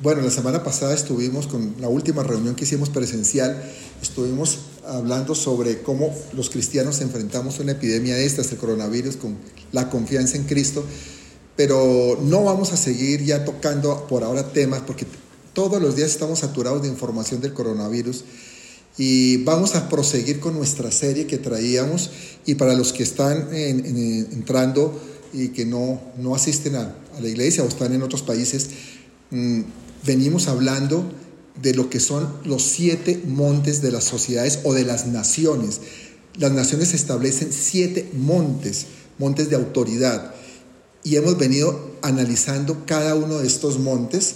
bueno, la semana pasada estuvimos con la última reunión que hicimos presencial, estuvimos hablando sobre cómo los cristianos enfrentamos una epidemia de estas, el coronavirus, con la confianza en Cristo, pero no vamos a seguir ya tocando por ahora temas porque todos los días estamos saturados de información del coronavirus. Y vamos a proseguir con nuestra serie que traíamos. Y para los que están entrando y que no, no asisten a, la iglesia o están en otros países, mmm, venimos hablando de lo que son los siete montes de las sociedades o de las naciones. Las naciones establecen siete montes, montes de autoridad, y hemos venido analizando cada uno de estos montes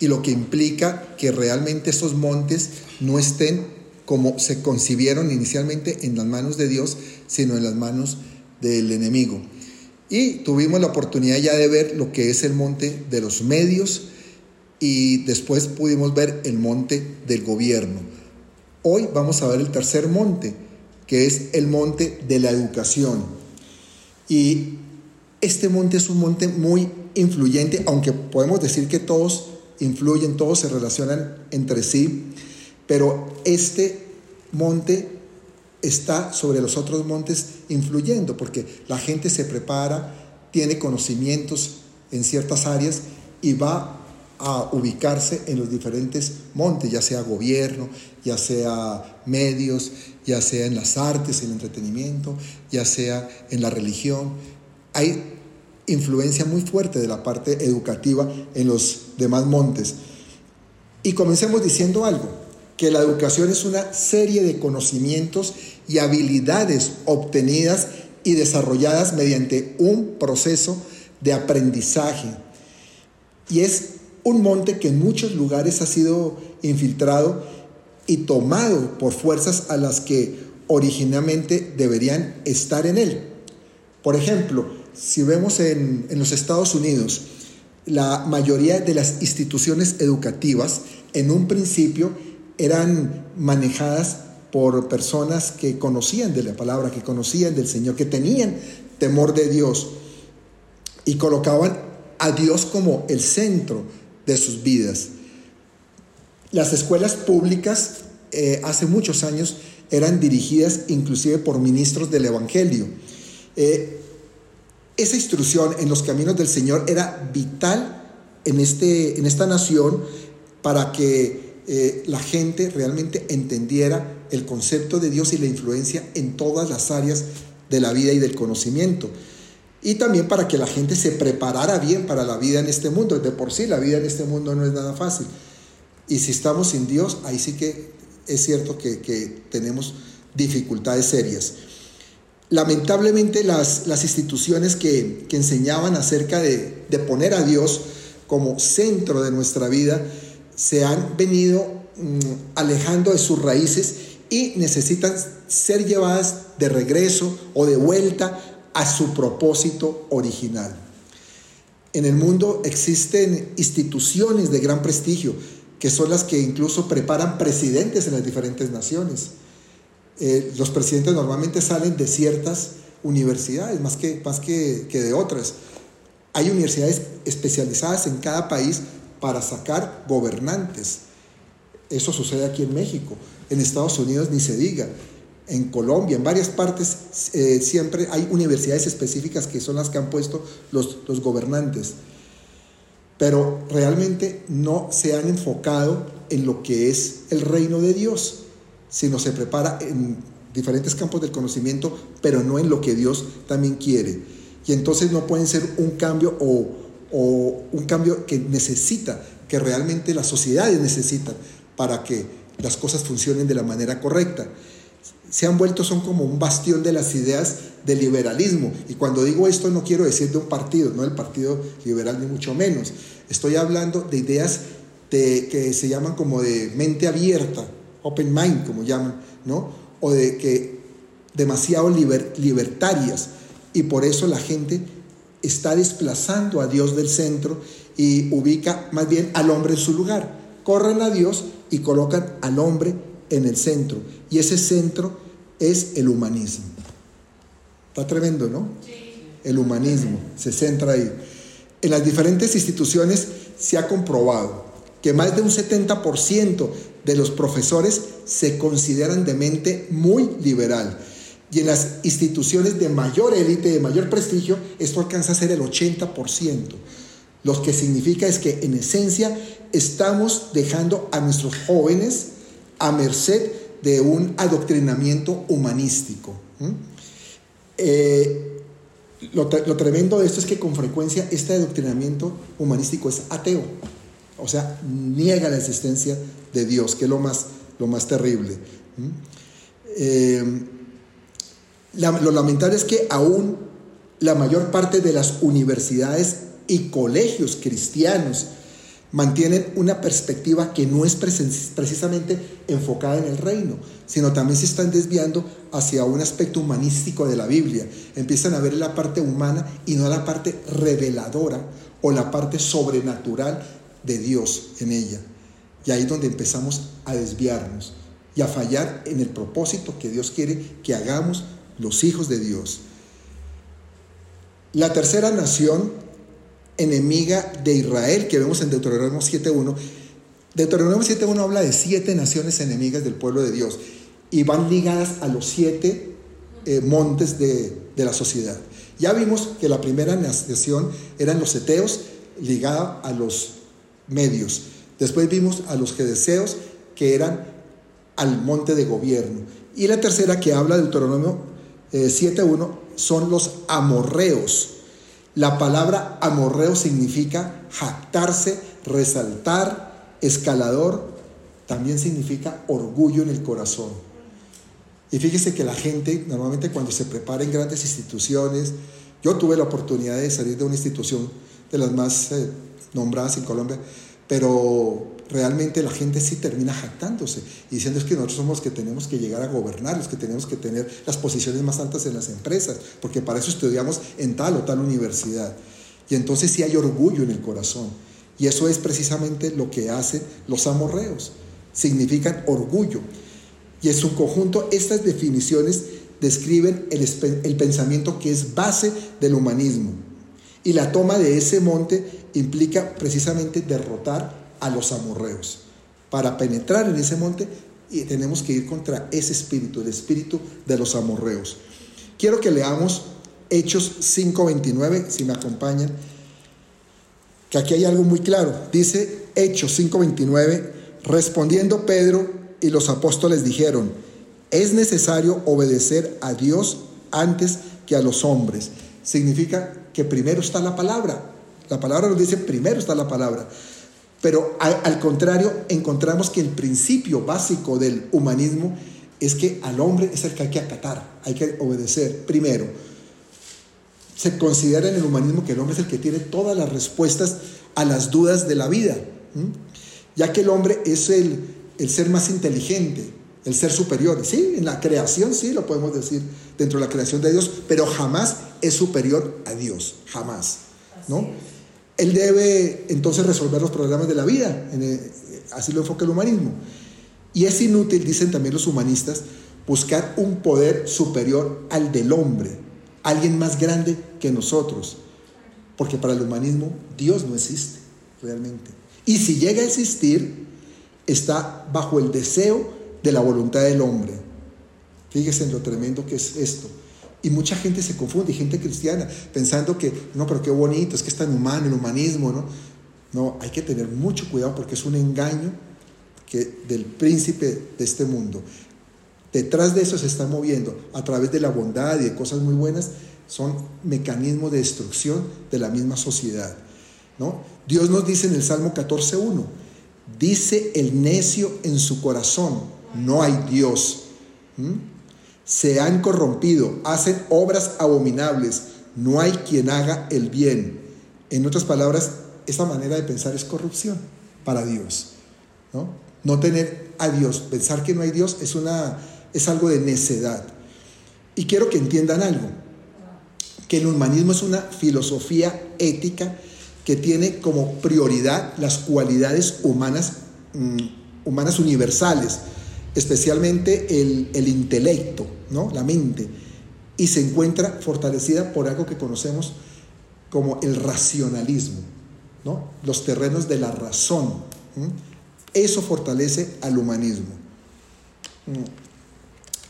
y lo que implica que realmente estos montes no estén como se concibieron inicialmente en las manos de Dios, sino en las manos del enemigo. Y tuvimos la oportunidad ya de ver lo que es el monte de los medios, y después pudimos ver el monte del gobierno. Hoy vamos a ver el tercer monte, que es el monte de la educación. Y este monte es un monte muy influyente, aunque podemos decir que todos influyen, todos se relacionan entre sí, pero este monte está sobre los otros montes influyendo, porque la gente se prepara, tiene conocimientos en ciertas áreas y va a ubicarse en los diferentes montes, ya sea gobierno, ya sea medios, ya sea en las artes, en el entretenimiento, ya sea en la religión. Hay influencia muy fuerte de la parte educativa en los demás montes. Y comencemos diciendo algo, que la educación es una serie de conocimientos y habilidades obtenidas y desarrolladas mediante un proceso de aprendizaje. Y es un monte que en muchos lugares ha sido infiltrado y tomado por fuerzas a las que originalmente deberían estar en él. Por ejemplo, si vemos en, en los Estados Unidos, la mayoría de las instituciones educativas en un principio eran manejadas por personas que conocían de la palabra, que conocían del Señor, que tenían temor de Dios y colocaban a Dios como el centro de sus vidas. Las escuelas públicas eh, hace muchos años eran dirigidas inclusive por ministros del Evangelio. Eh, esa instrucción en los caminos del Señor era vital en, este, en esta nación para que eh, la gente realmente entendiera el concepto de Dios y la influencia en todas las áreas de la vida y del conocimiento y también para que la gente se preparara bien para la vida en este mundo. De por sí la vida en este mundo no es nada fácil. Y si estamos sin Dios, ahí sí que es cierto que, tenemos dificultades serias. Lamentablemente las, las instituciones que, enseñaban acerca de, de, poner a Dios como centro de nuestra vida se han venido mm, alejando de sus raíces y necesitan ser llevadas de regreso o de vuelta a su propósito original. En el mundo existen instituciones de gran prestigio, que son las que incluso preparan presidentes en las diferentes naciones. Eh, los presidentes normalmente salen de ciertas universidades, más que, más que, que de otras. Hay universidades especializadas en cada país para sacar gobernantes. Eso sucede aquí en México. En Estados Unidos ni se diga en Colombia, en varias partes, eh, siempre hay universidades específicas que son las que han puesto los, gobernantes. Pero realmente no se han enfocado en lo que es el reino de Dios, sino se prepara en diferentes campos del conocimiento, pero no en lo que Dios también quiere. Y entonces no pueden ser un cambio o un cambio que necesita, que realmente las sociedades necesitan para que las cosas funcionen de la manera correcta se han vuelto, son como un bastión de las ideas del liberalismo. Y cuando digo esto no quiero decir de un partido, no del Partido Liberal ni mucho menos. Estoy hablando de ideas de, que se llaman como de mente abierta, open mind, como llaman, ¿no? O de que demasiado libertarias. Y por eso la gente está desplazando a Dios del centro y ubica más bien al hombre en su lugar. Corren a Dios y colocan al hombre en el centro. Y ese centro es el humanismo. Está tremendo, ¿no? El humanismo se centra ahí. En las diferentes instituciones se ha comprobado que más de un 70% de los profesores se consideran de mente muy liberal. Y en las instituciones de mayor élite, de mayor prestigio, esto alcanza a ser el 80%. Lo que significa es que en esencia estamos dejando a nuestros jóvenes a merced de un adoctrinamiento humanístico. Eh, lo, tremendo de esto es que con frecuencia este adoctrinamiento humanístico es ateo, o sea, niega la existencia de Dios, que es lo más, lo más terrible. Eh, lo lamentable es que aún la mayor parte de las universidades y colegios cristianos mantienen una perspectiva que no es precisamente enfocada en el reino, sino también se están desviando hacia un aspecto humanístico de la Biblia. Empiezan a ver la parte humana y no la parte reveladora o la parte sobrenatural de Dios en ella. Y ahí es donde empezamos a desviarnos y a fallar en el propósito que Dios quiere que hagamos los hijos de Dios. La tercera nación enemiga de Israel que vemos en Deuteronomio 7.1. Deuteronomio 7.1 habla de siete naciones enemigas del pueblo de Dios y van ligadas a los siete eh, montes de, de, la sociedad. Ya vimos que la primera nación eran los eteos ligada a los medios. Después vimos a los gedeseos que eran al monte de gobierno. Y la tercera que habla de Deuteronomio 7.1 eh, son los amorreos. La palabra amorreo significa jactarse, resaltar, escalador, también significa orgullo en el corazón. Y fíjese que la gente normalmente cuando se prepara en grandes instituciones, yo tuve la oportunidad de salir de una institución de las más eh, nombradas en Colombia, pero realmente la gente sí termina jactándose y diciendo es que nosotros somos los que tenemos que llegar a gobernar, los que tenemos que tener las posiciones más altas en las empresas, porque para eso estudiamos en tal o tal universidad. Y entonces sí hay orgullo en el corazón. Y eso es precisamente lo que hacen los amorreos. Significan orgullo. Y en su conjunto estas definiciones describen el, el pensamiento que es base del humanismo. Y la toma de ese monte implica precisamente derrotar a los amorreos. Para penetrar en ese monte y tenemos que ir contra ese espíritu, el espíritu de los amorreos. Quiero que leamos Hechos 5:29, si me acompañan, que aquí hay algo muy claro. Dice Hechos 5:29, respondiendo Pedro y los apóstoles dijeron, es necesario obedecer a Dios antes que a los hombres. Significa que primero está la palabra, la palabra nos dice, primero está la palabra. Pero al, contrario, encontramos que el principio básico del humanismo es que al hombre es el que hay que acatar, hay que obedecer primero. Se considera en el humanismo que el hombre es el que tiene todas las respuestas a las dudas de la vida, ya que el hombre es el, el ser más inteligente, el ser superior. Sí, en la creación sí lo podemos decir dentro de la creación de Dios, pero jamás es superior a Dios, jamás, ¿no? Él debe entonces resolver los problemas de la vida. así lo enfoca el humanismo. Y es inútil, dicen también los humanistas, buscar un poder superior al del hombre, alguien más grande que nosotros. Porque para el humanismo Dios no existe realmente. Y si llega a existir, está bajo el deseo de la voluntad del hombre. Fíjese en lo tremendo que es esto. Y mucha gente se confunde, gente cristiana, pensando que, no, pero qué bonito, es que es tan humano el humanismo, ¿no? No, hay que tener mucho cuidado porque es un engaño que, del príncipe de este mundo. Detrás de eso se está moviendo, a través de la bondad y de cosas muy buenas, son mecanismos de destrucción de la misma sociedad. ¿no? Dios nos dice en el Salmo 14.1, dice el necio en su corazón, no hay Dios se han corrompido, hacen obras abominables, no hay quien haga el bien. En otras palabras, esta manera de pensar es corrupción para Dios. ¿no? no tener a Dios, pensar que no hay Dios es, una, es algo de necedad. Y quiero que entiendan algo, que el humanismo es una filosofía ética que tiene como prioridad las cualidades humanas, mm, humanas universales, especialmente el, intelecto, ¿no? la mente, y se encuentra fortalecida por algo que conocemos como el racionalismo, ¿no? los terrenos de la razón. Eso fortalece al humanismo.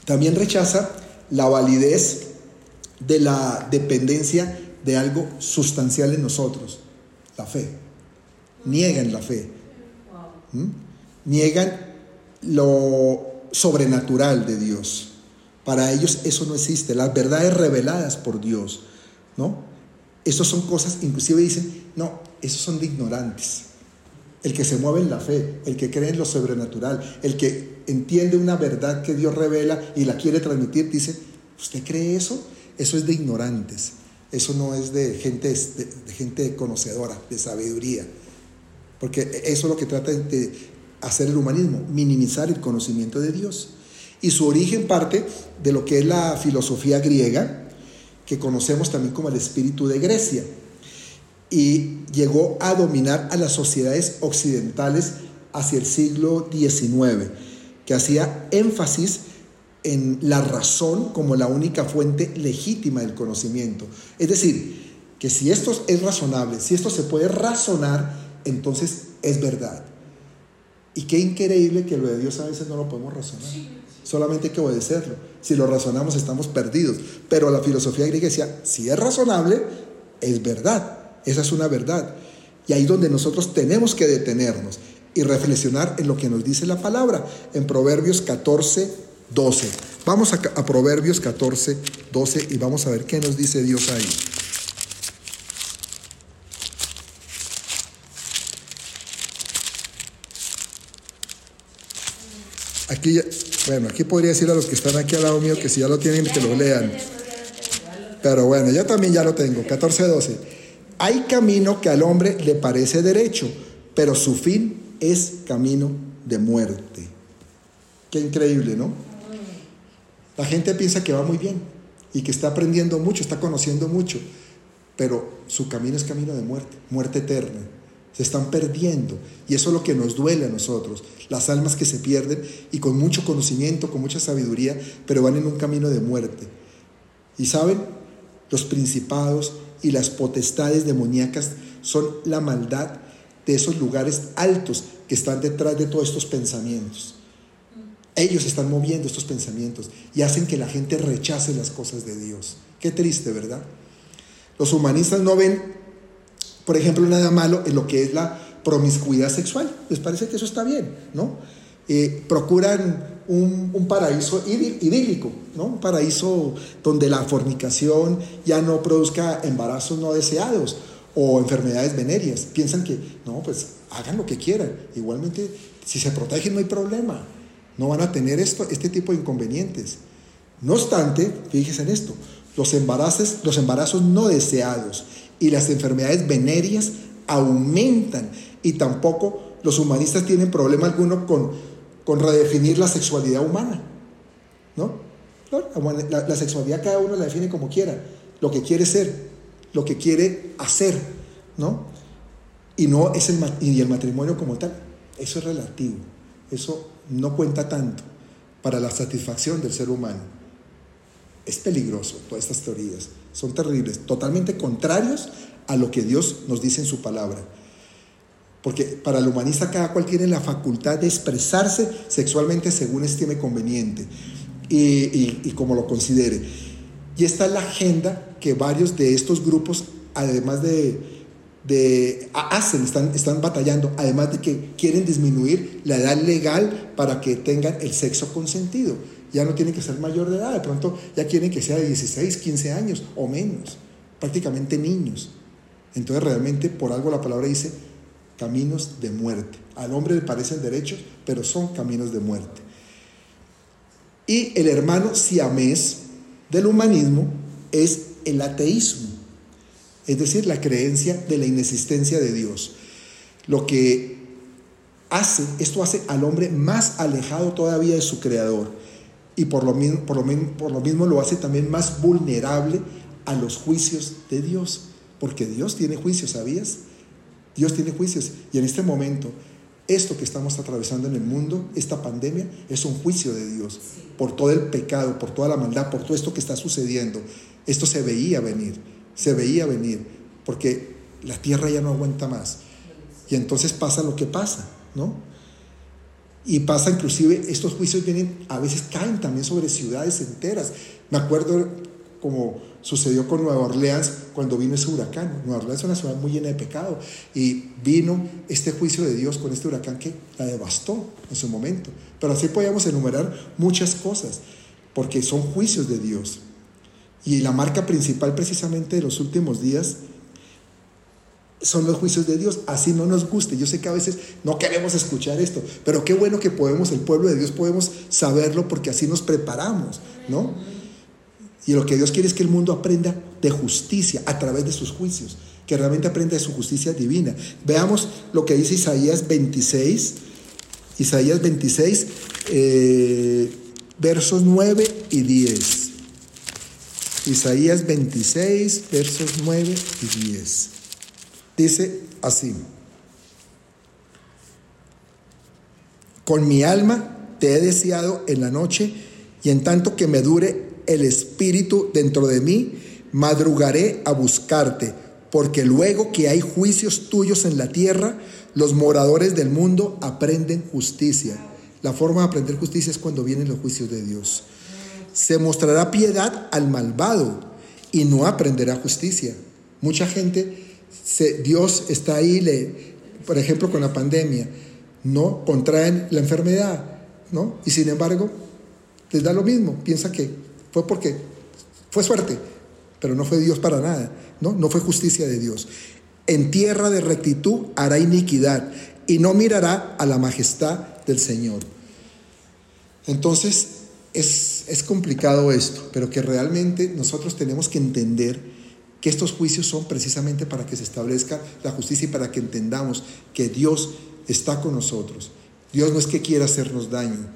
También rechaza la validez de la dependencia de algo sustancial en nosotros, la fe. Niegan la fe. Niegan lo sobrenatural de Dios. Para ellos eso no existe. Las verdades reveladas por Dios, ¿no? Esas son cosas, inclusive dicen, no, esos son de ignorantes. El que se mueve en la fe, el que cree en lo sobrenatural, el que entiende una verdad que Dios revela y la quiere transmitir, dice, ¿usted cree eso? Eso es de ignorantes. Eso no es de gente, de, gente conocedora, de sabiduría. Porque eso es lo que trata de hacer el humanismo, minimizar el conocimiento de Dios. Y su origen parte de lo que es la filosofía griega, que conocemos también como el espíritu de Grecia. Y llegó a dominar a las sociedades occidentales hacia el siglo XIX, que hacía énfasis en la razón como la única fuente legítima del conocimiento. Es decir, que si esto es razonable, si esto se puede razonar, entonces es verdad. Y qué increíble que lo de Dios a veces no lo podemos razonar. Solamente hay que obedecerlo. Si lo razonamos estamos perdidos. Pero la filosofía griega decía, si es razonable, es verdad. Esa es una verdad. Y ahí donde nosotros tenemos que detenernos y reflexionar en lo que nos dice la palabra, en Proverbios 14, 12. Vamos a, a Proverbios 14, 12 y vamos a ver qué nos dice Dios ahí. Aquí, bueno, aquí podría decir a los que están aquí al lado mío que si ya lo tienen, que lo lean. Pero bueno, yo también ya lo tengo. 14, 12. Hay camino que al hombre le parece derecho, pero su fin es camino de muerte. Qué increíble, ¿no? La gente piensa que va muy bien y que está aprendiendo mucho, está conociendo mucho, pero su camino es camino de muerte, muerte eterna. Se están perdiendo y eso es lo que nos duele a nosotros, las almas que se pierden y con mucho conocimiento, con mucha sabiduría, pero van en un camino de muerte. Y saben, los principados y las potestades demoníacas son la maldad de esos lugares altos que están detrás de todos estos pensamientos. Ellos están moviendo estos pensamientos y hacen que la gente rechace las cosas de Dios. Qué triste, ¿verdad? Los humanistas no ven, por ejemplo, nada malo en lo que es la promiscuidad sexual. Les parece que eso está bien, ¿no? Eh, procuran un, paraíso idílico, ¿no? Un paraíso donde la fornicación ya no produzca embarazos no deseados o enfermedades venéreas. Piensan que, no, pues hagan lo que quieran. Igualmente, si se protegen no hay problema. No van a tener este tipo de inconvenientes. No obstante, fíjense en esto, los embarazos, los embarazos no deseados y las enfermedades venéreas aumentan y tampoco los humanistas tienen problema alguno con, con redefinir la sexualidad humana. ¿No? La, sexualidad cada uno la define como quiera, lo que quiere ser, lo que quiere hacer, ¿no? Y no es el, y el matrimonio como tal, eso es relativo, eso no cuenta tanto para la satisfacción del ser humano. Es peligroso todas estas teorías, son terribles, totalmente contrarios a lo que Dios nos dice en su palabra. Porque para el humanista cada cual tiene la facultad de expresarse sexualmente según estime conveniente y, como lo considere. Y esta es la agenda que varios de estos grupos, además de, de hacen, están, están batallando, además de que quieren disminuir la edad legal para que tengan el sexo consentido. Ya no tienen que ser mayor de edad, de pronto ya quieren que sea de 16, 15 años o menos, prácticamente niños. Entonces realmente por algo la palabra dice caminos de muerte. Al hombre le parecen derechos, pero son caminos de muerte. Y el hermano siamés del humanismo es el ateísmo, es decir, la creencia de la inexistencia de Dios. Lo que hace, esto hace al hombre más alejado todavía de su creador y por lo, mismo, por, lo, por lo mismo lo hace también más vulnerable a los juicios de Dios, porque Dios tiene juicios, ¿sabías? Dios tiene juicios y en este momento esto que estamos atravesando en el mundo, esta pandemia, es un juicio de Dios por todo el pecado, por toda la maldad, por todo esto que está sucediendo. Esto se veía venir, se veía venir, porque la tierra ya no aguanta más. Y entonces pasa lo que pasa. ¿no? Y pasa inclusive, estos juicios vienen, a veces caen también sobre ciudades enteras. Me acuerdo como sucedió con Nueva Orleans cuando vino ese huracán. Nueva Orleans es una ciudad muy llena de pecado y vino este juicio de Dios con este huracán que la devastó en su momento. Pero así podíamos enumerar muchas cosas, porque son juicios de Dios. Y la marca principal precisamente de los últimos días son los juicios de Dios, así no nos guste. Yo sé que a veces no queremos escuchar esto, pero qué bueno que podemos, el pueblo de Dios, podemos saberlo porque así nos preparamos, ¿no? Y lo que Dios quiere es que el mundo aprenda de justicia a través de sus juicios, que realmente aprenda de su justicia divina. Veamos lo que dice Isaías 26, Isaías 26, eh, versos 9 y 10. Isaías 26, versos 9 y 10. Dice así, con mi alma te he deseado en la noche y en tanto que me dure el espíritu dentro de mí, madrugaré a buscarte, porque luego que hay juicios tuyos en la tierra, los moradores del mundo aprenden justicia. La forma de aprender justicia es cuando vienen los juicios de Dios. Se mostrará piedad al malvado y no aprenderá justicia. Mucha gente, Dios está ahí, le, por ejemplo, con la pandemia, no contraen la enfermedad, ¿no? Y sin embargo, les da lo mismo, piensa que fue porque fue suerte, pero no fue Dios para nada, ¿no? No fue justicia de Dios. En tierra de rectitud hará iniquidad y no mirará a la majestad del Señor. Entonces, es, es complicado esto, pero que realmente nosotros tenemos que entender que estos juicios son precisamente para que se establezca la justicia y para que entendamos que Dios está con nosotros. Dios no es que quiera hacernos daño,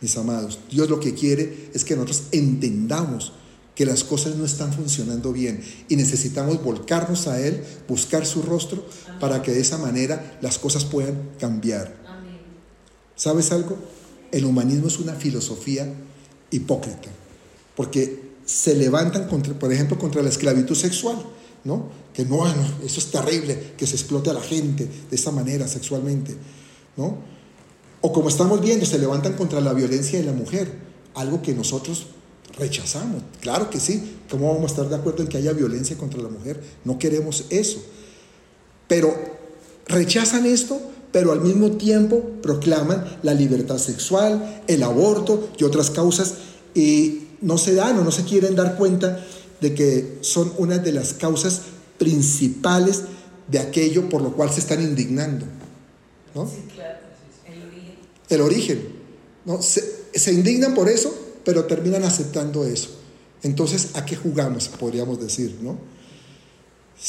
mis amados. Dios lo que quiere es que nosotros entendamos que las cosas no están funcionando bien y necesitamos volcarnos a Él, buscar su rostro para que de esa manera las cosas puedan cambiar. ¿Sabes algo? El humanismo es una filosofía hipócrita, porque se levantan, contra, por ejemplo, contra la esclavitud sexual, ¿no? Que no, no, eso es terrible, que se explote a la gente de esa manera sexualmente, ¿no? O como estamos viendo, se levantan contra la violencia de la mujer, algo que nosotros rechazamos. Claro que sí, ¿cómo vamos a estar de acuerdo en que haya violencia contra la mujer? No queremos eso. Pero rechazan esto, pero al mismo tiempo proclaman la libertad sexual, el aborto y otras causas y no se dan o no se quieren dar cuenta de que son una de las causas principales de aquello por lo cual se están indignando. ¿no? Sí, claro el origen. ¿no? Se, indignan por eso, pero terminan aceptando eso. Entonces, ¿a qué jugamos? Podríamos decir, ¿no?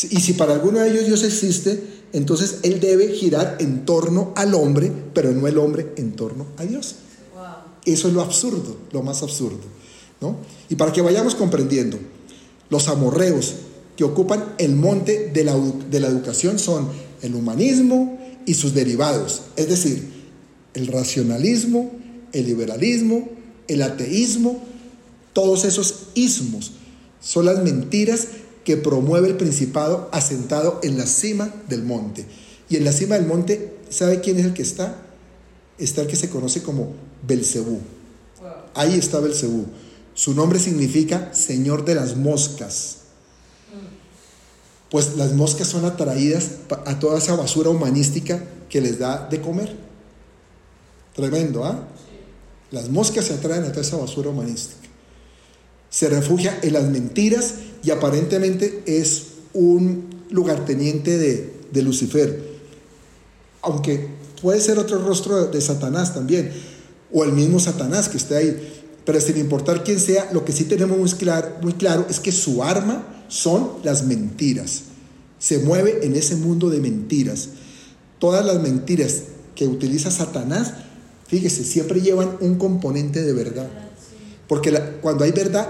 Y si para alguno de ellos Dios existe, entonces Él debe girar en torno al hombre, pero no el hombre en torno a Dios. Eso es lo absurdo, lo más absurdo. ¿No? Y para que vayamos comprendiendo, los amorreos que ocupan el monte de la, de la educación son el humanismo y sus derivados, es decir, el racionalismo, el liberalismo, el ateísmo, todos esos ismos son las mentiras que promueve el principado asentado en la cima del monte. Y en la cima del monte, ¿sabe quién es el que está? Está el que se conoce como Belcebú. Ahí está Belcebú. Su nombre significa Señor de las moscas. Pues las moscas son atraídas a toda esa basura humanística que les da de comer. Tremendo, ¿ah? Las moscas se atraen a toda esa basura humanística. Se refugia en las mentiras y aparentemente es un lugarteniente de, de Lucifer. Aunque puede ser otro rostro de Satanás también, o el mismo Satanás que está ahí. Pero sin importar quién sea, lo que sí tenemos muy claro, muy claro es que su arma son las mentiras. Se mueve en ese mundo de mentiras. Todas las mentiras que utiliza Satanás fíjese, siempre llevan un componente de verdad. Porque cuando hay verdad,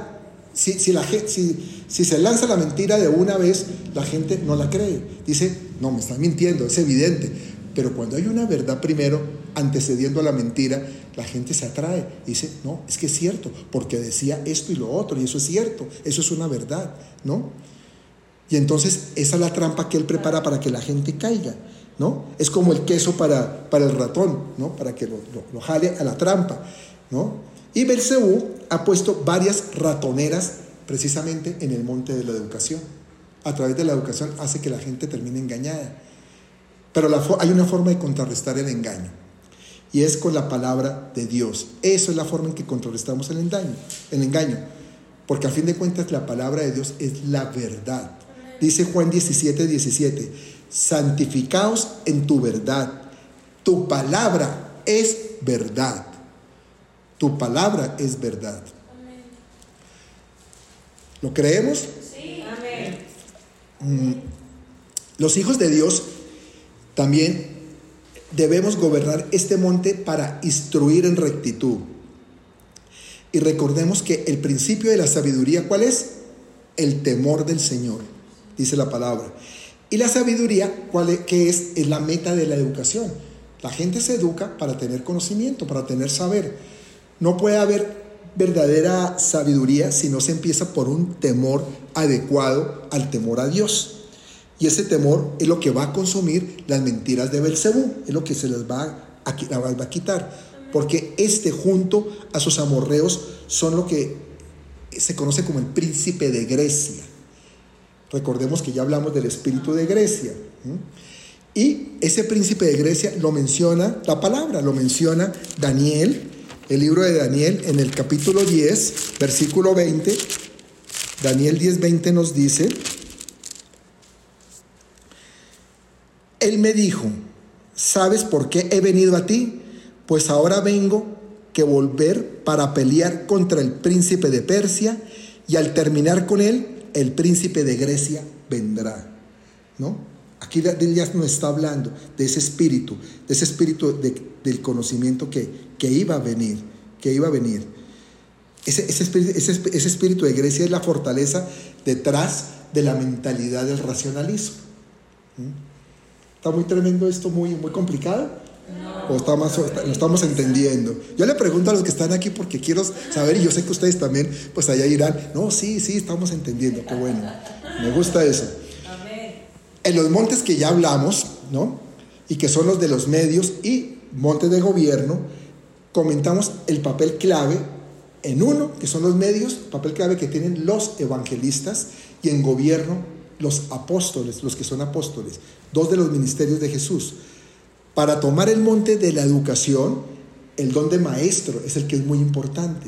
si, si, la, si, si se lanza la mentira de una vez, la gente no la cree. Dice, no, me están mintiendo, es evidente. Pero cuando hay una verdad primero, antecediendo a la mentira, la gente se atrae. Dice, no, es que es cierto, porque decía esto y lo otro, y eso es cierto, eso es una verdad, ¿no? Y entonces esa es la trampa que él prepara para que la gente caiga. ¿no? Es como el queso para, para el ratón, ¿no? Para que lo, jale a la trampa, ¿no? Y Belcebú ha puesto varias ratoneras precisamente en el monte de la educación. A través de la educación hace que la gente termine engañada. Pero hay una forma de contrarrestar el engaño. Y es con la palabra de Dios. Eso es la forma en que contrarrestamos el engaño. El engaño. Porque a fin de cuentas la palabra de Dios es la verdad. Dice Juan 17, 17, santificaos en tu verdad. Tu palabra es verdad. Tu palabra es verdad. ¿Lo creemos? Sí. Amén. Mm. Los hijos de Dios también debemos gobernar este monte para instruir en rectitud. Y recordemos que el principio de la sabiduría, ¿cuál es? El temor del Señor, dice la palabra. Y la sabiduría, ¿cuál es? ¿qué es? Es la meta de la educación. La gente se educa para tener conocimiento, para tener saber. No puede haber verdadera sabiduría si no se empieza por un temor adecuado al temor a Dios. Y ese temor es lo que va a consumir las mentiras de Belcebú, es lo que se les va a, va a quitar. Porque este junto a sus amorreos son lo que se conoce como el príncipe de Grecia. Recordemos que ya hablamos del espíritu de Grecia. Y ese príncipe de Grecia lo menciona la palabra, lo menciona Daniel el libro de Daniel en el capítulo 10, versículo 20. Daniel 10, 20 nos dice, Él me dijo, ¿sabes por qué he venido a ti? Pues ahora vengo que volver para pelear contra el príncipe de Persia y al terminar con él, el príncipe de Grecia vendrá. ¿No? Aquí ya nos está hablando de ese espíritu, de ese espíritu del conocimiento que, que, iba a venir, que iba a venir. Ese, espíritu, de Grecia es la fortaleza detrás de la mentalidad del racionalismo. ¿Está muy tremendo esto, muy, muy complicado? ¿O está más, lo estamos entendiendo? Yo le pregunto a los que están aquí porque quiero saber, y yo sé que ustedes también, pues allá irán, no, sí, sí, estamos entendiendo, qué bueno. Me gusta eso. En los montes que ya hablamos, ¿no? Y que son los de los medios y montes de gobierno, comentamos el papel clave en uno, que son los medios, papel clave que tienen los evangelistas, y en gobierno los apóstoles, los que son apóstoles, dos de los ministerios de Jesús. Para tomar el monte de la educación, el don de maestro es el que es muy importante.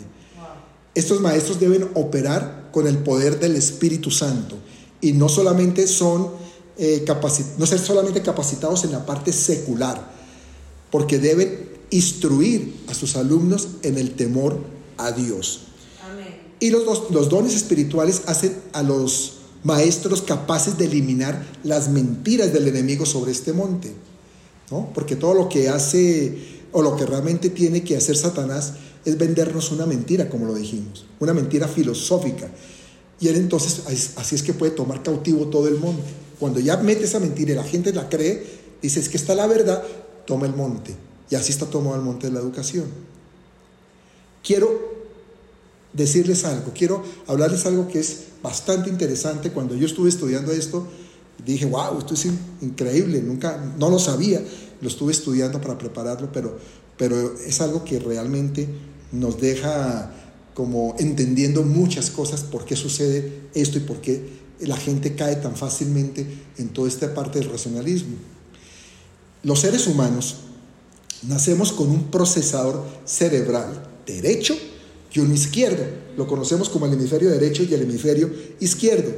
Estos maestros deben operar con el poder del Espíritu Santo y no solamente son eh, no ser solamente capacitados en la parte secular, porque deben instruir a sus alumnos en el temor a Dios. Y los, los dones espirituales hacen a los maestros capaces de eliminar las mentiras del enemigo sobre este monte. ¿no? Porque todo lo que hace o lo que realmente tiene que hacer Satanás es vendernos una mentira, como lo dijimos, una mentira filosófica. Y él entonces así es que puede tomar cautivo todo el monte. Cuando ya mete esa mentira y la gente la cree, dice, es que está la verdad, toma el monte. Y así está tomado el monte de la educación. Quiero decirles algo, quiero hablarles algo que es bastante interesante. Cuando yo estuve estudiando esto, dije, wow, esto es increíble, nunca, no lo sabía, lo estuve estudiando para prepararlo, pero, pero es algo que realmente nos deja como entendiendo muchas cosas, por qué sucede esto y por qué la gente cae tan fácilmente en toda esta parte del racionalismo. Los seres humanos nacemos con un procesador cerebral derecho y uno izquierdo. Lo conocemos como el hemisferio derecho y el hemisferio izquierdo.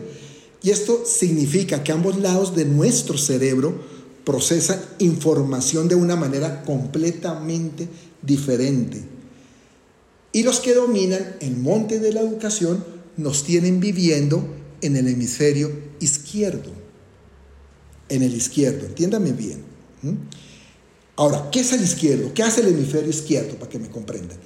Y esto significa que ambos lados de nuestro cerebro procesan información de una manera completamente diferente. Y los que dominan el monte de la educación nos tienen viviendo en el hemisferio izquierdo. En el izquierdo, entiéndame bien. Ahora, ¿qué es el izquierdo? ¿Qué hace el hemisferio izquierdo? Para que me comprendan.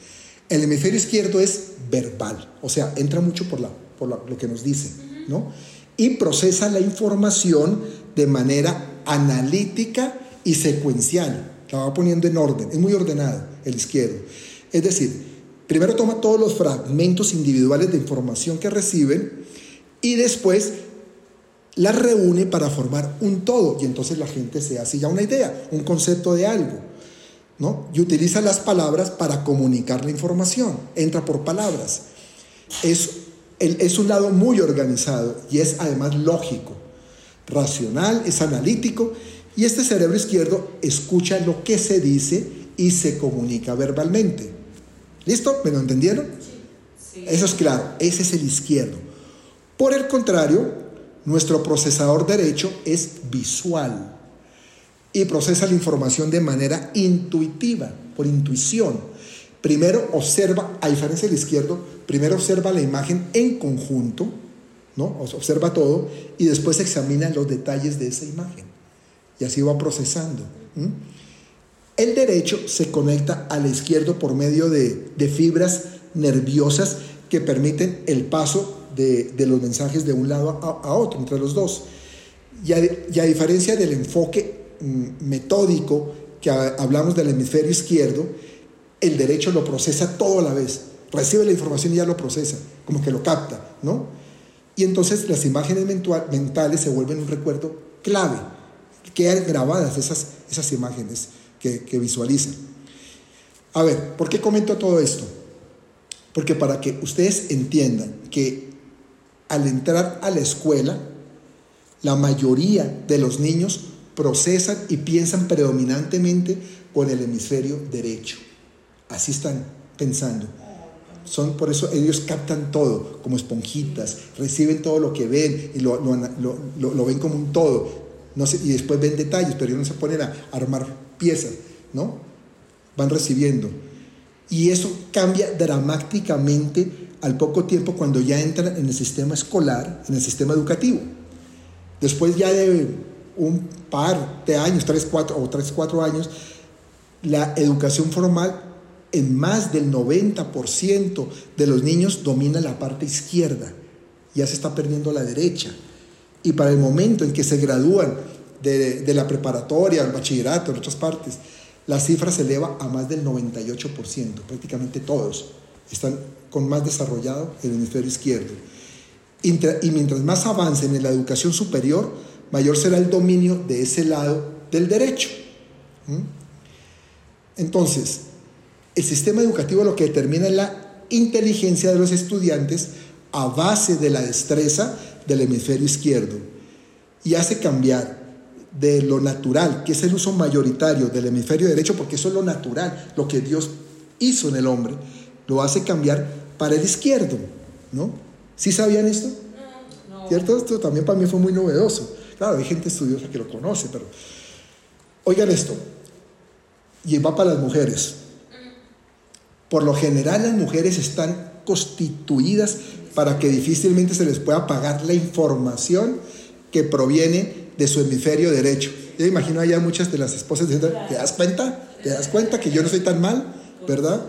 El hemisferio izquierdo es verbal, o sea, entra mucho por, la, por lo que nos dice, ¿no? Y procesa la información de manera analítica y secuencial. La va poniendo en orden, es muy ordenado el izquierdo. Es decir, primero toma todos los fragmentos individuales de información que reciben y después las reúne para formar un todo y entonces la gente se hace ya una idea, un concepto de algo. ¿No? Y utiliza las palabras para comunicar la información, entra por palabras. Es, es un lado muy organizado y es además lógico, racional, es analítico y este cerebro izquierdo escucha lo que se dice y se comunica verbalmente. ¿Listo? ¿Me lo entendieron? Sí. Eso es claro, ese es el izquierdo. Por el contrario, nuestro procesador derecho es visual y procesa la información de manera intuitiva, por intuición. Primero observa, a diferencia del izquierdo, primero observa la imagen en conjunto, ¿no? Observa todo y después examina los detalles de esa imagen. Y así va procesando. El derecho se conecta al izquierdo por medio de, fibras nerviosas que permiten el paso de, los mensajes de un lado a, otro, entre los dos. y a diferencia del enfoque metódico que hablamos del hemisferio izquierdo, el derecho lo procesa todo a la vez. Recibe la información y ya lo procesa, como que lo capta, ¿no? Y entonces las imágenes mentales se vuelven un recuerdo clave. Quedan grabadas esas, esas imágenes que, que visualizan. A ver, ¿por qué comento todo esto? Porque para que ustedes entiendan que al entrar a la escuela, la mayoría de los niños procesan y piensan predominantemente con el hemisferio derecho. Así están pensando. Son, por eso ellos captan todo, como esponjitas, reciben todo lo que ven y lo, lo, ven como un todo. No sé, y después ven detalles, pero ellos no se ponen a armar piezas, ¿no? Van recibiendo. Y eso cambia dramáticamente al poco tiempo cuando ya entran en el sistema escolar, en el sistema educativo. Después ya de un par de años, tres, cuatro o tres, cuatro años, la educación formal en más del 90% de los niños domina la parte izquierda, ya se está perdiendo la derecha. Y para el momento en que se gradúan de, la preparatoria, el bachillerato, en otras partes, la cifra se eleva a más del 98%, prácticamente todos están con más desarrollado el hemisferio izquierdo. Y mientras más avancen en la educación superior, mayor será el dominio de ese lado del derecho. ¿Mm? Entonces, el sistema educativo lo que determina es la inteligencia de los estudiantes a base de la destreza del hemisferio izquierdo y hace cambiar de lo natural, que es el uso mayoritario del hemisferio derecho, porque eso es lo natural, lo que Dios hizo en el hombre, lo hace cambiar para el izquierdo, ¿no? ¿Sí sabían esto? ¿Cierto? Esto también para mí fue muy novedoso. Claro, hay gente estudiosa que lo conoce, pero oigan esto, y va para las mujeres. Por lo general las mujeres están constituidas para que difícilmente se les pueda pagar la información que proviene de su hemisferio derecho. Yo imagino allá muchas de las esposas diciendo, ¿te das cuenta? ¿Te das cuenta que yo no soy tan mal? ¿Verdad?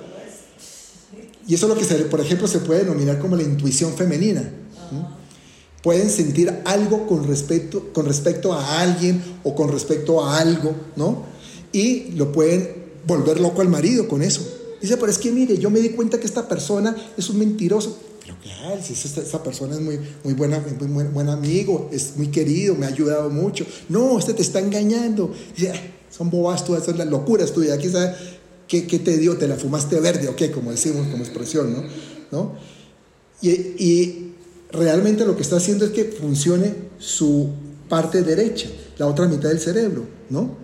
Y eso es lo que, se, por ejemplo, se puede denominar como la intuición femenina pueden sentir algo con respecto, con respecto a alguien o con respecto a algo, ¿no? Y lo pueden volver loco al marido con eso. Dice, pero es que mire, yo me di cuenta que esta persona es un mentiroso. Pero claro, si esta, persona es muy, muy, buena, muy buen, amigo, es muy querido, me ha ayudado mucho. No, este te está engañando. Dice, son bobas tú, son las locuras tuyas. Aquí sabe qué, qué, te dio, te la fumaste verde o qué, como decimos como expresión, ¿no? ¿No? Y, y realmente lo que está haciendo es que funcione su parte derecha, la otra mitad del cerebro, ¿no?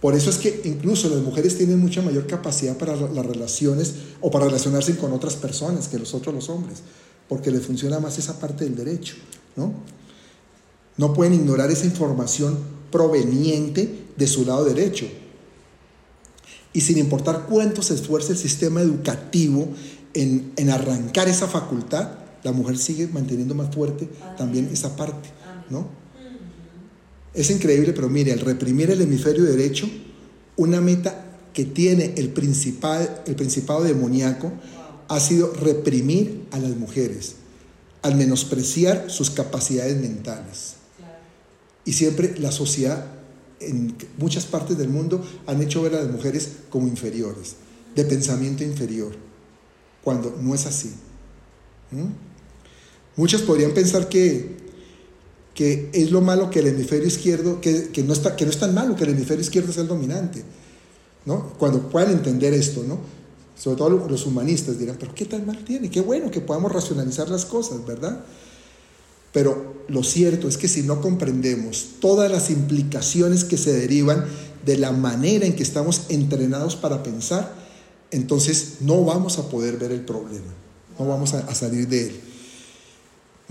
Por eso es que incluso las mujeres tienen mucha mayor capacidad para las relaciones o para relacionarse con otras personas que los otros los hombres, porque les funciona más esa parte del derecho, ¿no? No pueden ignorar esa información proveniente de su lado derecho. Y sin importar cuánto se esfuerce el sistema educativo en, en arrancar esa facultad, la mujer sigue manteniendo más fuerte también esa parte, ¿no? Es increíble, pero mire, al reprimir el hemisferio derecho, una meta que tiene el, principal, el principado demoníaco ha sido reprimir a las mujeres, al menospreciar sus capacidades mentales. Y siempre la sociedad en muchas partes del mundo han hecho ver a las mujeres como inferiores, de pensamiento inferior, cuando no es así. ¿Mm? Muchos podrían pensar que que es lo malo que el hemisferio izquierdo, que, no está, que no es tan malo que el hemisferio izquierdo sea el dominante. ¿no? Cuando puedan entender esto, ¿no? sobre todo los humanistas dirán, pero ¿qué tan mal tiene? Qué bueno que podamos racionalizar las cosas, ¿verdad? Pero lo cierto es que si no comprendemos todas las implicaciones que se derivan de la manera en que estamos entrenados para pensar, entonces no vamos a poder ver el problema, no vamos a, salir de él.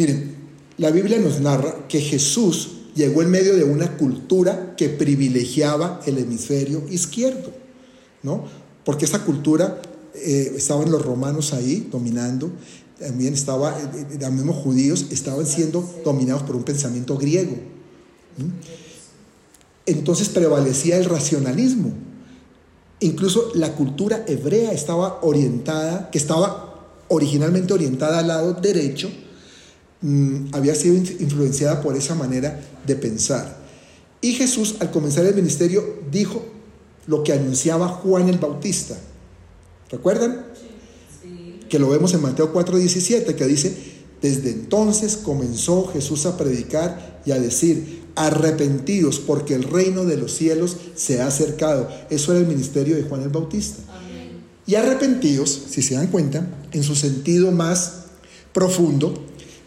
Miren, la Biblia nos narra que Jesús llegó en medio de una cultura que privilegiaba el hemisferio izquierdo, ¿no? Porque esa cultura eh, estaban los romanos ahí dominando, también estaba, eh, eh, los mismos judíos estaban siendo dominados por un pensamiento griego. Entonces prevalecía el racionalismo. Incluso la cultura hebrea estaba orientada, que estaba originalmente orientada al lado derecho, mm, había sido influenciada por esa manera de pensar. Y Jesús, al comenzar el ministerio, dijo lo que anunciaba Juan el Bautista. ¿Recuerdan? Que lo vemos en Mateo 4:17, que dice, desde entonces comenzó Jesús a predicar y a decir, arrepentidos porque el reino de los cielos se ha acercado. Eso era el ministerio de Juan el Bautista. Y arrepentidos, si se dan cuenta, en su sentido más profundo,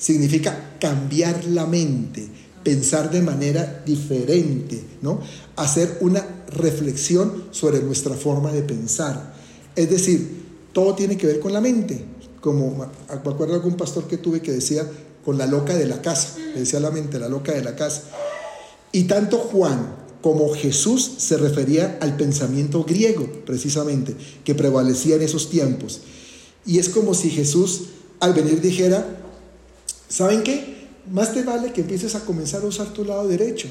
significa cambiar la mente, pensar de manera diferente, ¿no? Hacer una reflexión sobre nuestra forma de pensar. Es decir, todo tiene que ver con la mente. Como me acuerdo algún pastor que tuve que decía con la loca de la casa, le decía la mente, la loca de la casa. Y tanto Juan como Jesús se refería al pensamiento griego, precisamente, que prevalecía en esos tiempos. Y es como si Jesús al venir dijera, ¿saben qué? Más te vale que empieces a comenzar a usar tu lado derecho,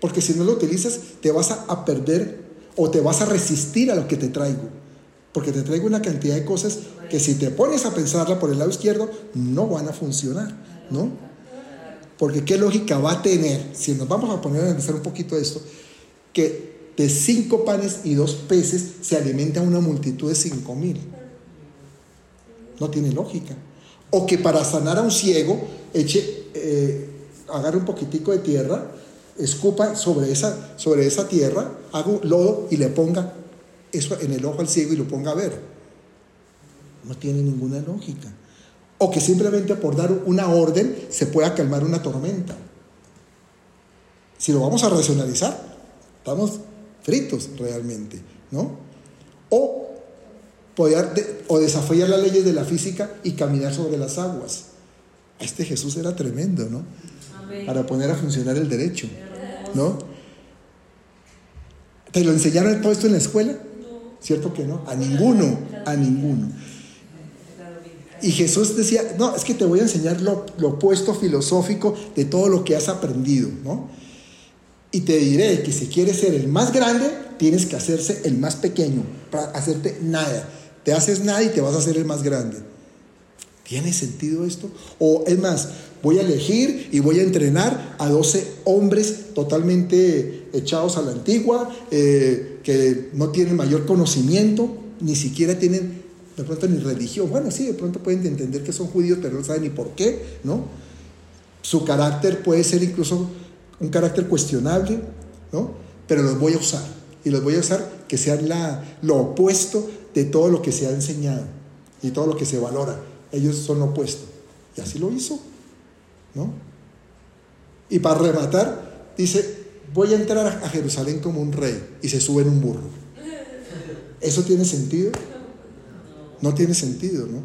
porque si no lo utilizas te vas a perder o te vas a resistir a lo que te traigo porque te traigo una cantidad de cosas que si te pones a pensarla por el lado izquierdo, no van a funcionar, ¿no? Porque qué lógica va a tener, si nos vamos a poner a analizar un poquito esto, que de cinco panes y dos peces se alimenta una multitud de cinco mil. No tiene lógica. O que para sanar a un ciego, eche, eh, agarre un poquitico de tierra, escupa sobre esa, sobre esa tierra, haga lodo y le ponga eso en el ojo al ciego y lo ponga a ver. No tiene ninguna lógica. O que simplemente por dar una orden se pueda calmar una tormenta. Si lo vamos a racionalizar, estamos fritos realmente, ¿no? O, poder o desafiar las leyes de la física y caminar sobre las aguas. Este Jesús era tremendo, ¿no? Para poner a funcionar el derecho, ¿no? ¿Te lo enseñaron todo esto en la escuela? ¿Cierto que no? A ninguno, a ninguno. Y Jesús decía, no, es que te voy a enseñar lo, opuesto filosófico de todo lo que has aprendido, ¿no? Y te diré que si quieres ser el más grande, tienes que hacerse el más pequeño, para hacerte nada. Te haces nada y te vas a hacer el más grande. ¿Tiene sentido esto? O es más, voy a elegir y voy a entrenar a 12 hombres totalmente echados a la antigua, eh, que no tienen mayor conocimiento, ni siquiera tienen de pronto ni religión. Bueno, sí, de pronto pueden entender que son judíos, pero no saben ni por qué, ¿no? Su carácter puede ser incluso un carácter cuestionable, ¿no? Pero los voy a usar. Y los voy a usar que sean la, lo opuesto de todo lo que se ha enseñado y todo lo que se valora ellos son lo opuesto. Y así lo hizo, ¿no? Y para rematar, dice, voy a entrar a Jerusalén como un rey y se sube en un burro. ¿Eso tiene sentido? No tiene sentido, ¿no?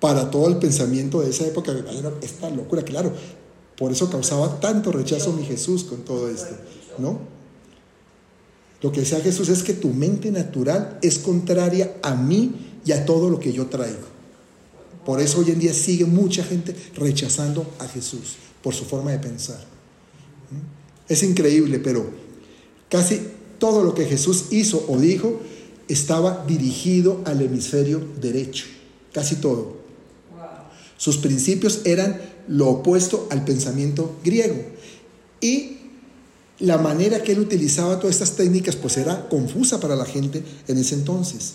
Para todo el pensamiento de esa época, esta locura, claro. Por eso causaba tanto rechazo mi Jesús con todo esto, ¿no? Lo que decía Jesús es que tu mente natural es contraria a mí y a todo lo que yo traigo. Por eso hoy en día sigue mucha gente rechazando a Jesús por su forma de pensar. ¿Mm? Es increíble, pero casi todo lo que Jesús hizo o dijo estaba dirigido al hemisferio derecho, casi todo. Sus principios eran lo opuesto al pensamiento griego. Y la manera que él utilizaba todas estas técnicas pues era confusa para la gente en ese entonces.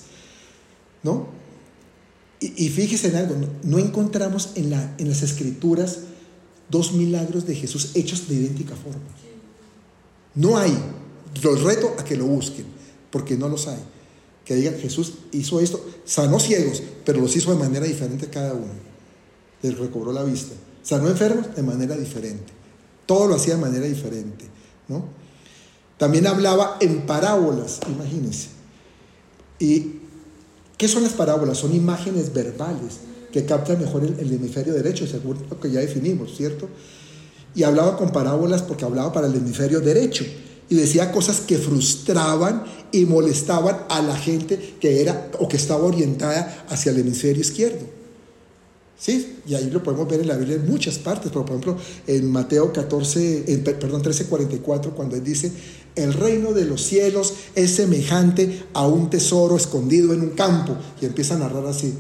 ¿No? Y, fíjese en algo, no, encontramos en, la, en las escrituras dos milagros de Jesús hechos de idéntica forma. No hay. Los reto a que lo busquen, porque no los hay. Que digan, Jesús hizo esto, sanó ciegos, pero los hizo de manera diferente cada uno. Les recobró la vista. Sanó enfermos de manera diferente. Todo lo hacía de manera diferente. También hablaba en parábolas, imagínense. ¿Y qué son las parábolas? Son imágenes verbales que captan mejor el, hemisferio derecho, según lo que ya definimos, ¿cierto? Y hablaba con parábolas porque hablaba para el hemisferio derecho y decía cosas que frustraban y molestaban a la gente que era o que estaba orientada hacia el hemisferio izquierdo. ¿Sí? Y ahí lo podemos ver en la Biblia en muchas partes, pero por ejemplo en Mateo 14, en, perdón, 13:44, cuando él dice, el reino de los cielos es semejante a un tesoro escondido en un campo, y empieza a narrar así.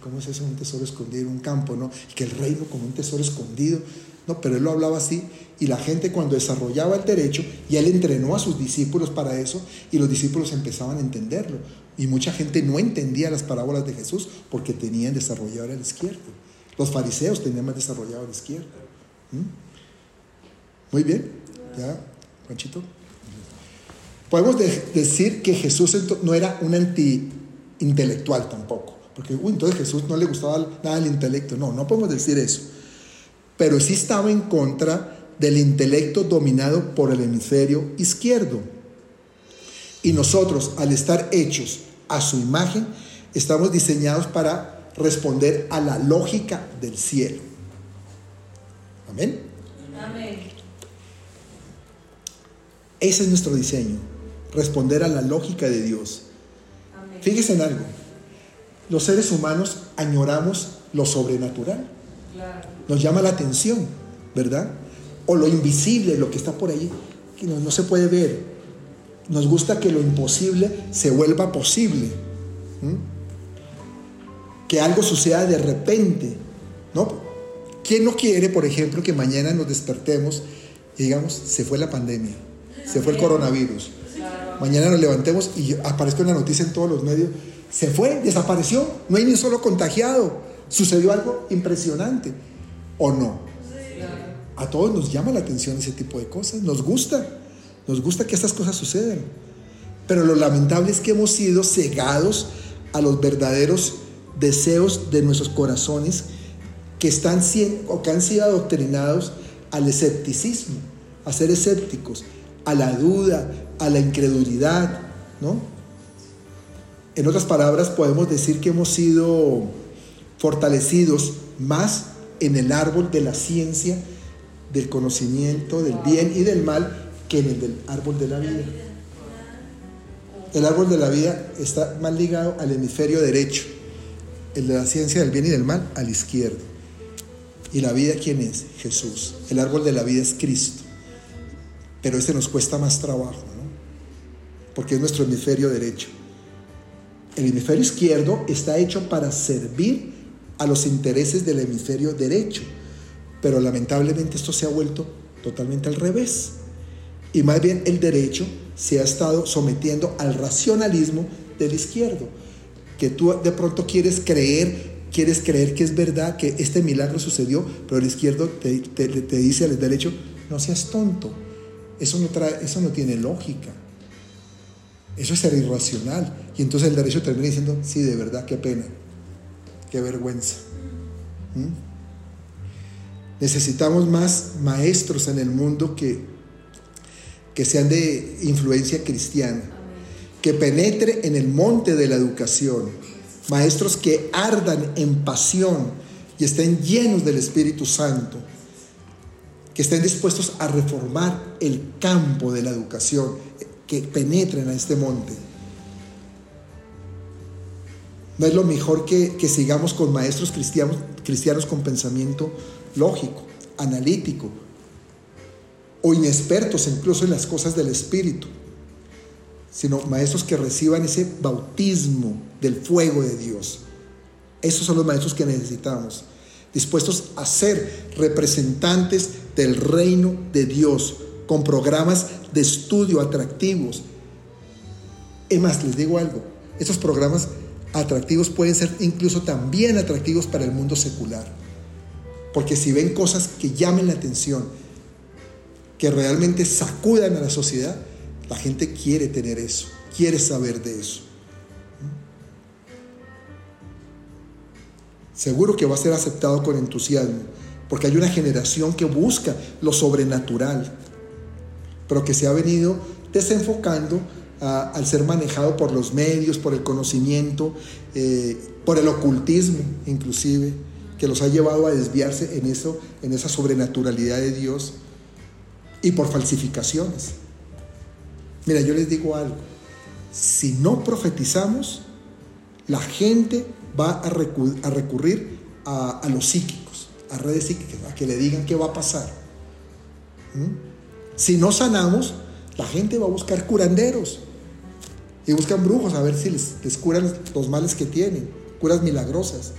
¿cómo es eso un tesoro escondido en un campo? ¿no? que el reino como un tesoro escondido. No, pero él lo hablaba así y la gente cuando desarrollaba el derecho, y él entrenó a sus discípulos para eso y los discípulos empezaban a entenderlo. Y mucha gente no entendía las parábolas de Jesús porque tenían desarrollado el izquierdo. Los fariseos tenían más desarrollado el izquierdo. ¿Mm? Muy bien, ¿ya, Juanchito? Podemos decir que Jesús no era un anti-intelectual tampoco. Porque, entonces Jesús no le gustaba nada el intelecto. No, no podemos decir eso. Pero sí estaba en contra del intelecto dominado por el hemisferio izquierdo. Y nosotros, al estar hechos a su imagen, estamos diseñados para responder a la lógica del cielo. Amén. Amén. Ese es nuestro diseño, responder a la lógica de Dios. Fíjese en algo los seres humanos añoramos lo sobrenatural. Nos llama la atención, ¿verdad? O lo invisible, lo que está por ahí, que no, se puede ver. Nos gusta que lo imposible se vuelva posible. Que algo suceda de repente, ¿no? ¿Quién no quiere, por ejemplo, que mañana nos despertemos y digamos, se fue la pandemia, se fue el coronavirus? Mañana nos levantemos y aparezca una noticia en todos los medios se fue, desapareció, no hay ni un solo contagiado. Sucedió algo impresionante, ¿o no? A todos nos llama la atención ese tipo de cosas, nos gusta, nos gusta que estas cosas sucedan. Pero lo lamentable es que hemos sido cegados a los verdaderos deseos de nuestros corazones que están o que han sido adoctrinados al escepticismo, a ser escépticos, a la duda, a la incredulidad, ¿no? En otras palabras, podemos decir que hemos sido fortalecidos más en el árbol de la ciencia, del conocimiento, del bien y del mal, que en el del árbol de la vida. El árbol de la vida está más ligado al hemisferio derecho, el de la ciencia del bien y del mal al izquierdo. ¿Y la vida quién es? Jesús. El árbol de la vida es Cristo. Pero ese nos cuesta más trabajo, ¿no? Porque es nuestro hemisferio derecho. El hemisferio izquierdo está hecho para servir a los intereses del hemisferio derecho, pero lamentablemente esto se ha vuelto totalmente al revés. Y más bien el derecho se ha estado sometiendo al racionalismo del izquierdo, que tú de pronto quieres creer, quieres creer que es verdad, que este milagro sucedió, pero el izquierdo te, dice al derecho, no seas tonto, eso no, trae, eso no tiene lógica. Eso es ser irracional. Y entonces el derecho termina diciendo, sí, de verdad, qué pena, vergüenza. ¿Mm? Necesitamos más maestros en el mundo que, que sean de influencia cristiana, que penetre en el monte de la educación, maestros que ardan en pasión y estén llenos del Espíritu Santo, que estén dispuestos a reformar el campo de la educación, que penetren a este monte. No es lo mejor que, sigamos con maestros cristianos, cristianos con pensamiento lógico, analítico, o inexpertos incluso en las cosas del Espíritu, sino maestros que reciban ese bautismo del fuego de Dios. Esos son los maestros que necesitamos, dispuestos a ser representantes del reino de Dios, con programas de estudio atractivos. Es más, les digo algo, estos programas atractivos pueden ser incluso también atractivos para el mundo secular. Porque si ven cosas que llamen la atención, que realmente sacudan a la sociedad, la gente quiere tener eso, quiere saber de eso. Seguro que va a ser aceptado con entusiasmo, porque hay una generación que busca lo sobrenatural, pero que se ha venido desenfocando al ser manejado por los medios, por el conocimiento, eh, por el ocultismo inclusive, que los ha llevado a desviarse en eso, en esa sobrenaturalidad de Dios y por falsificaciones. Mira, yo les digo algo, si no profetizamos, la gente va a, recurrir a, los psíquicos, a redes psíquicas, a que le digan qué va a pasar. ¿Mm? Si no sanamos, la gente va a buscar curanderos y buscan brujos a ver si les, curan los males que tienen, curas milagrosas.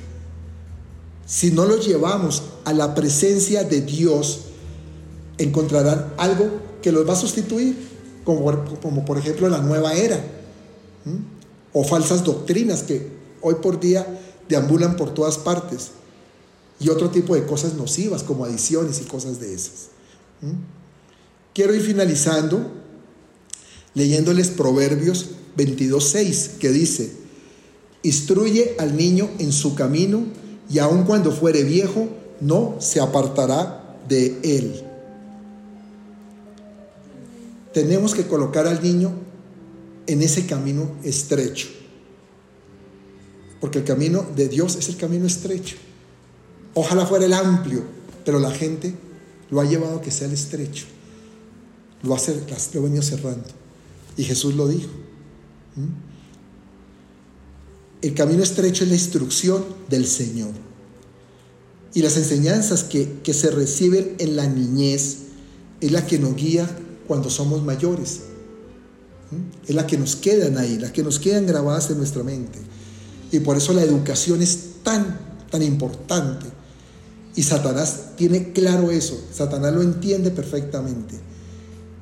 Si no los llevamos a la presencia de Dios, encontrarán algo que los va a sustituir, como, como por ejemplo la nueva era, o falsas doctrinas que hoy por día deambulan por todas partes, y otro tipo de cosas nocivas como adiciones y cosas de esas. Quiero ir finalizando leyéndoles Proverbios 22.6, que dice, instruye al niño en su camino y aun cuando fuere viejo, no se apartará de él. Tenemos que colocar al niño en ese camino estrecho, porque el camino de Dios es el camino estrecho. Ojalá fuera el amplio, pero la gente lo ha llevado a que sea el estrecho. Lo, hace, lo ha venido cerrando. Y Jesús lo dijo. ¿Mm? El camino estrecho es la instrucción del Señor. Y las enseñanzas que, se reciben en la niñez es la que nos guía cuando somos mayores. ¿Mm? Es la que nos quedan ahí, las que nos quedan grabadas en nuestra mente. Y por eso la educación es tan, tan importante. Y Satanás tiene claro eso. Satanás lo entiende perfectamente.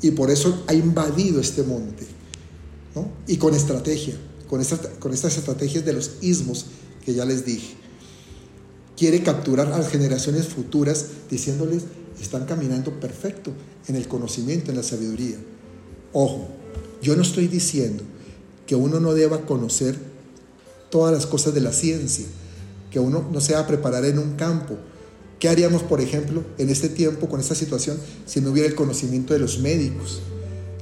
Y por eso ha invadido este monte. Y con estrategia, con, con estas estrategias de los ismos que ya les dije. Quiere capturar a las generaciones futuras diciéndoles, están caminando perfecto en el conocimiento, en la sabiduría. Ojo, yo no estoy diciendo que uno no deba conocer todas las cosas de la ciencia, que uno no se va a preparar en un campo. ¿Qué haríamos, por ejemplo, en este tiempo, con esta situación, si no hubiera el conocimiento de los médicos?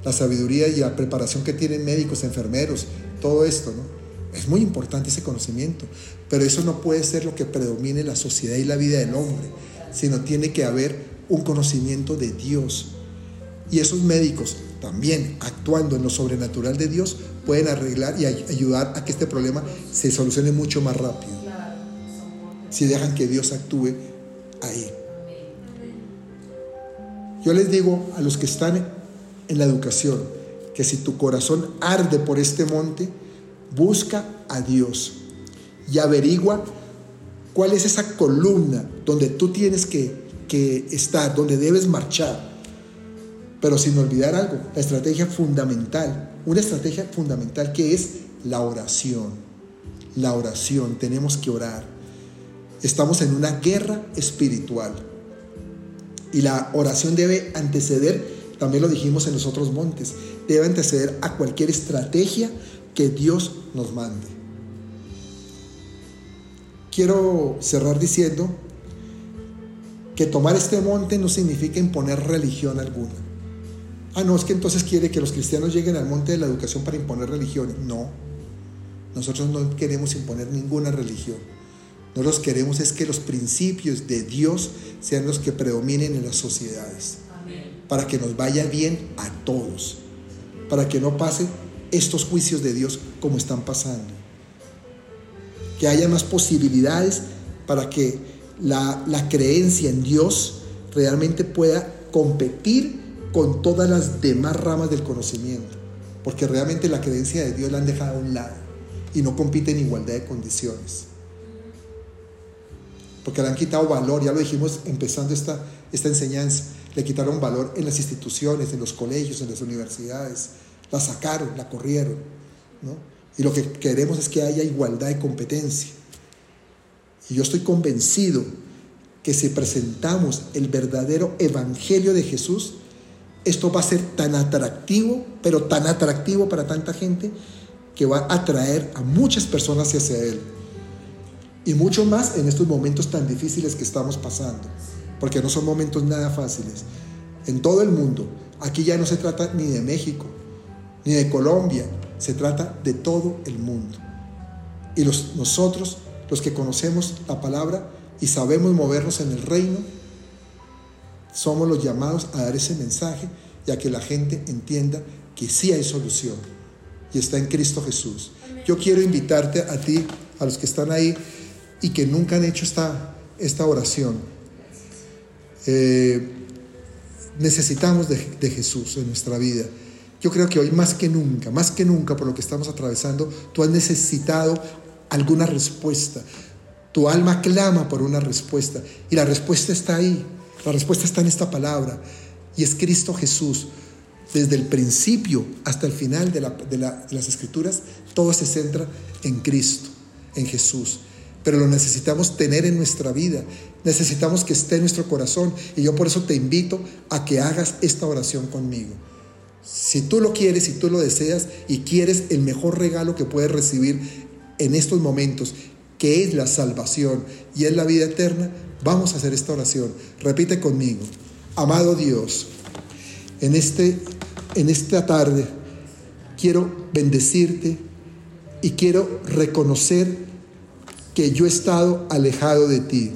La sabiduría y la preparación que tienen médicos, enfermeros, todo esto, ¿no? Es muy importante ese conocimiento, pero eso no puede ser lo que predomine la sociedad y la vida del hombre, sino tiene que haber un conocimiento de Dios. Y esos médicos también actuando en lo sobrenatural de Dios pueden arreglar y ayudar a que este problema se solucione mucho más rápido. Si dejan que Dios actúe ahí. Yo les digo a los que están en la educación, que si tu corazón arde por este monte, busca a Dios y averigua cuál es esa columna donde tú tienes que, que estar, donde debes marchar. Pero sin olvidar algo, la estrategia fundamental, una estrategia fundamental que es la oración. La oración, tenemos que orar. Estamos en una guerra espiritual. Y la oración debe anteceder también lo dijimos en los otros montes, debe anteceder a cualquier estrategia que Dios nos mande. Quiero cerrar diciendo que tomar este monte no significa imponer religión alguna. Ah, no, es que entonces quiere que los cristianos lleguen al monte de la educación para imponer religión. No, nosotros no queremos imponer ninguna religión. Nosotros queremos es que los principios de Dios sean los que predominen en las sociedades para que nos vaya bien a todos, para que no pase estos juicios de Dios como están pasando. Que haya más posibilidades para que la, la creencia en Dios realmente pueda competir con todas las demás ramas del conocimiento, porque realmente la creencia de Dios la han dejado a un lado y no compite en igualdad de condiciones. Porque le han quitado valor, ya lo dijimos empezando esta, esta enseñanza le quitaron valor en las instituciones, en los colegios, en las universidades, la sacaron, la corrieron. Y lo que queremos es que haya igualdad de competencia. Y yo estoy convencido que si presentamos el verdadero evangelio de Jesús, esto va a ser tan atractivo, pero tan atractivo para tanta gente, que va a atraer a muchas personas hacia Él. Y mucho más en estos momentos tan difíciles que estamos pasando, porque no son momentos nada fáciles. En todo el mundo, aquí ya no se trata ni de México, ni de Colombia, se trata de todo el mundo. Y los, nosotros, los que conocemos la palabra y sabemos movernos en el reino, somos los llamados a dar ese mensaje y a que la gente entienda que sí hay solución y está en Cristo Jesús. Yo quiero invitarte a ti, a los que están ahí y que nunca han hecho esta, esta oración. Eh, necesitamos de, de Jesús en nuestra vida. Yo creo que hoy más que nunca, más que nunca por lo que estamos atravesando, tú has necesitado alguna respuesta. Tu alma clama por una respuesta y la respuesta está ahí. La respuesta está en esta palabra y es Cristo Jesús. Desde el principio hasta el final de, las escrituras, todo se centra en Cristo, en Jesús. Pero lo necesitamos tener en nuestra vida, necesitamos que esté en nuestro corazón y yo por eso te invito a que hagas esta oración conmigo. Si tú lo quieres, si tú lo deseas y quieres el mejor regalo que puedes recibir en estos momentos, que es la salvación y es la vida eterna, vamos a hacer esta oración. Repite conmigo. Amado Dios, en, este, en esta tarde quiero bendecirte y quiero reconocer que yo he estado alejado de ti,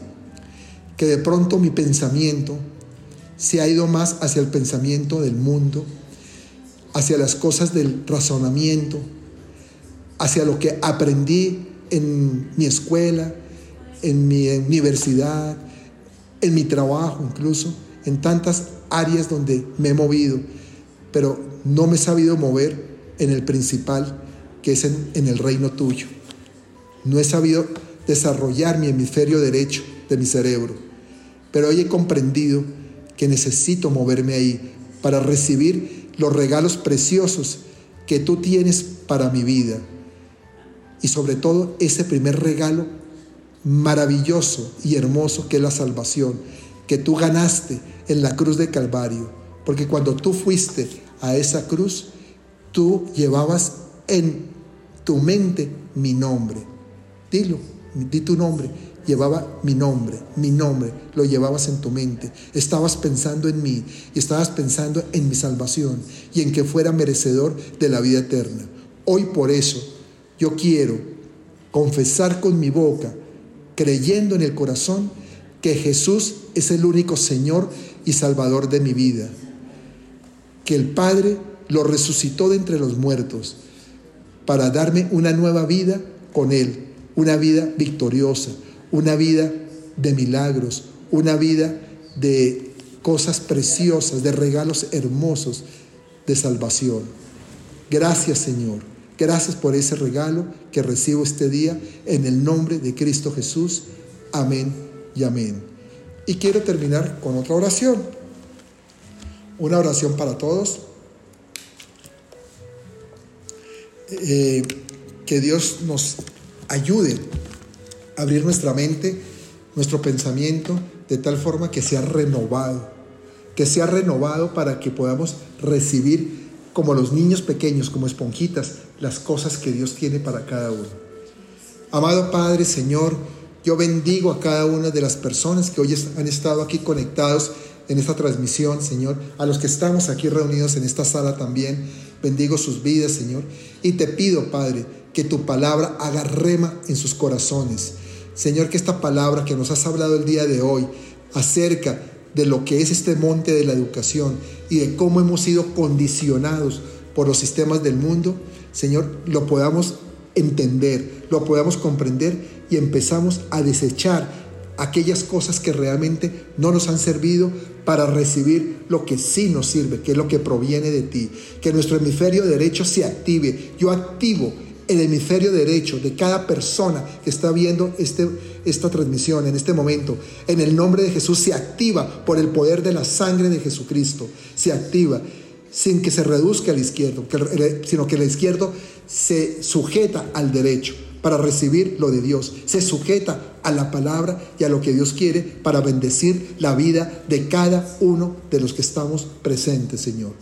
que de pronto mi pensamiento se ha ido más hacia el pensamiento del mundo, hacia las cosas del razonamiento, hacia lo que aprendí en mi escuela, en mi universidad, en mi trabajo incluso, en tantas áreas donde me he movido, pero no me he sabido mover en el principal, que es en, en el reino tuyo. No he sabido desarrollar mi hemisferio derecho de mi cerebro, pero hoy he comprendido que necesito moverme ahí para recibir los regalos preciosos que tú tienes para mi vida. Y sobre todo ese primer regalo maravilloso y hermoso que es la salvación, que tú ganaste en la cruz de Calvario. Porque cuando tú fuiste a esa cruz, tú llevabas en tu mente mi nombre. Dilo, di tu nombre. Llevaba mi nombre, mi nombre, lo llevabas en tu mente. Estabas pensando en mí y estabas pensando en mi salvación y en que fuera merecedor de la vida eterna. Hoy por eso yo quiero confesar con mi boca, creyendo en el corazón, que Jesús es el único Señor y Salvador de mi vida. Que el Padre lo resucitó de entre los muertos para darme una nueva vida con Él, una vida victoriosa, una vida de milagros, una vida de cosas preciosas, de regalos hermosos de salvación. Gracias Señor, gracias por ese regalo que recibo este día en el nombre de Cristo Jesús. Amén y amén. Y quiero terminar con otra oración. Una oración para todos. Eh, que Dios nos ayude a abrir nuestra mente, nuestro pensamiento, de tal forma que sea renovado, que sea renovado para que podamos recibir como los niños pequeños, como esponjitas, las cosas que Dios tiene para cada uno. Amado Padre, Señor, yo bendigo a cada una de las personas que hoy han estado aquí conectados en esta transmisión, Señor, a los que estamos aquí reunidos en esta sala también. Bendigo sus vidas, Señor. Y te pido, Padre, que tu palabra haga rema en sus corazones. Señor, que esta palabra que nos has hablado el día de hoy acerca de lo que es este monte de la educación y de cómo hemos sido condicionados por los sistemas del mundo, Señor, lo podamos entender, lo podamos comprender y empezamos a desechar aquellas cosas que realmente no nos han servido para recibir lo que sí nos sirve, que es lo que proviene de ti. Que nuestro hemisferio derecho se active. Yo activo el hemisferio derecho de cada persona que está viendo este, esta transmisión en este momento, en el nombre de Jesús, se activa por el poder de la sangre de Jesucristo. Se activa sin que se reduzca al izquierdo, sino que el izquierdo se sujeta al derecho para recibir lo de Dios. Se sujeta a la palabra y a lo que Dios quiere para bendecir la vida de cada uno de los que estamos presentes, Señor.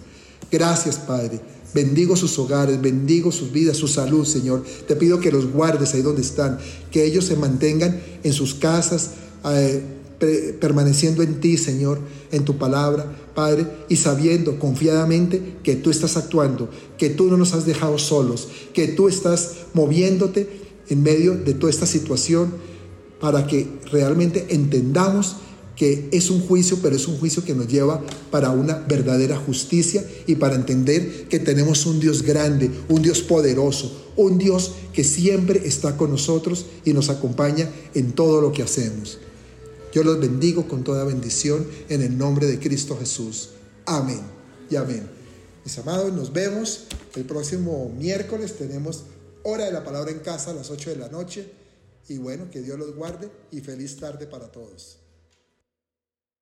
Gracias, Padre. Bendigo sus hogares, bendigo sus vidas, su salud, Señor. Te pido que los guardes ahí donde están, que ellos se mantengan en sus casas, eh, permaneciendo en ti, Señor, en tu palabra, Padre, y sabiendo confiadamente que tú estás actuando, que tú no nos has dejado solos, que tú estás moviéndote en medio de toda esta situación para que realmente entendamos que es un juicio, pero es un juicio que nos lleva para una verdadera justicia y para entender que tenemos un Dios grande, un Dios poderoso, un Dios que siempre está con nosotros y nos acompaña en todo lo que hacemos. Yo los bendigo con toda bendición en el nombre de Cristo Jesús. Amén y amén. Mis amados, nos vemos el próximo miércoles. Tenemos hora de la palabra en casa a las 8 de la noche. Y bueno, que Dios los guarde y feliz tarde para todos.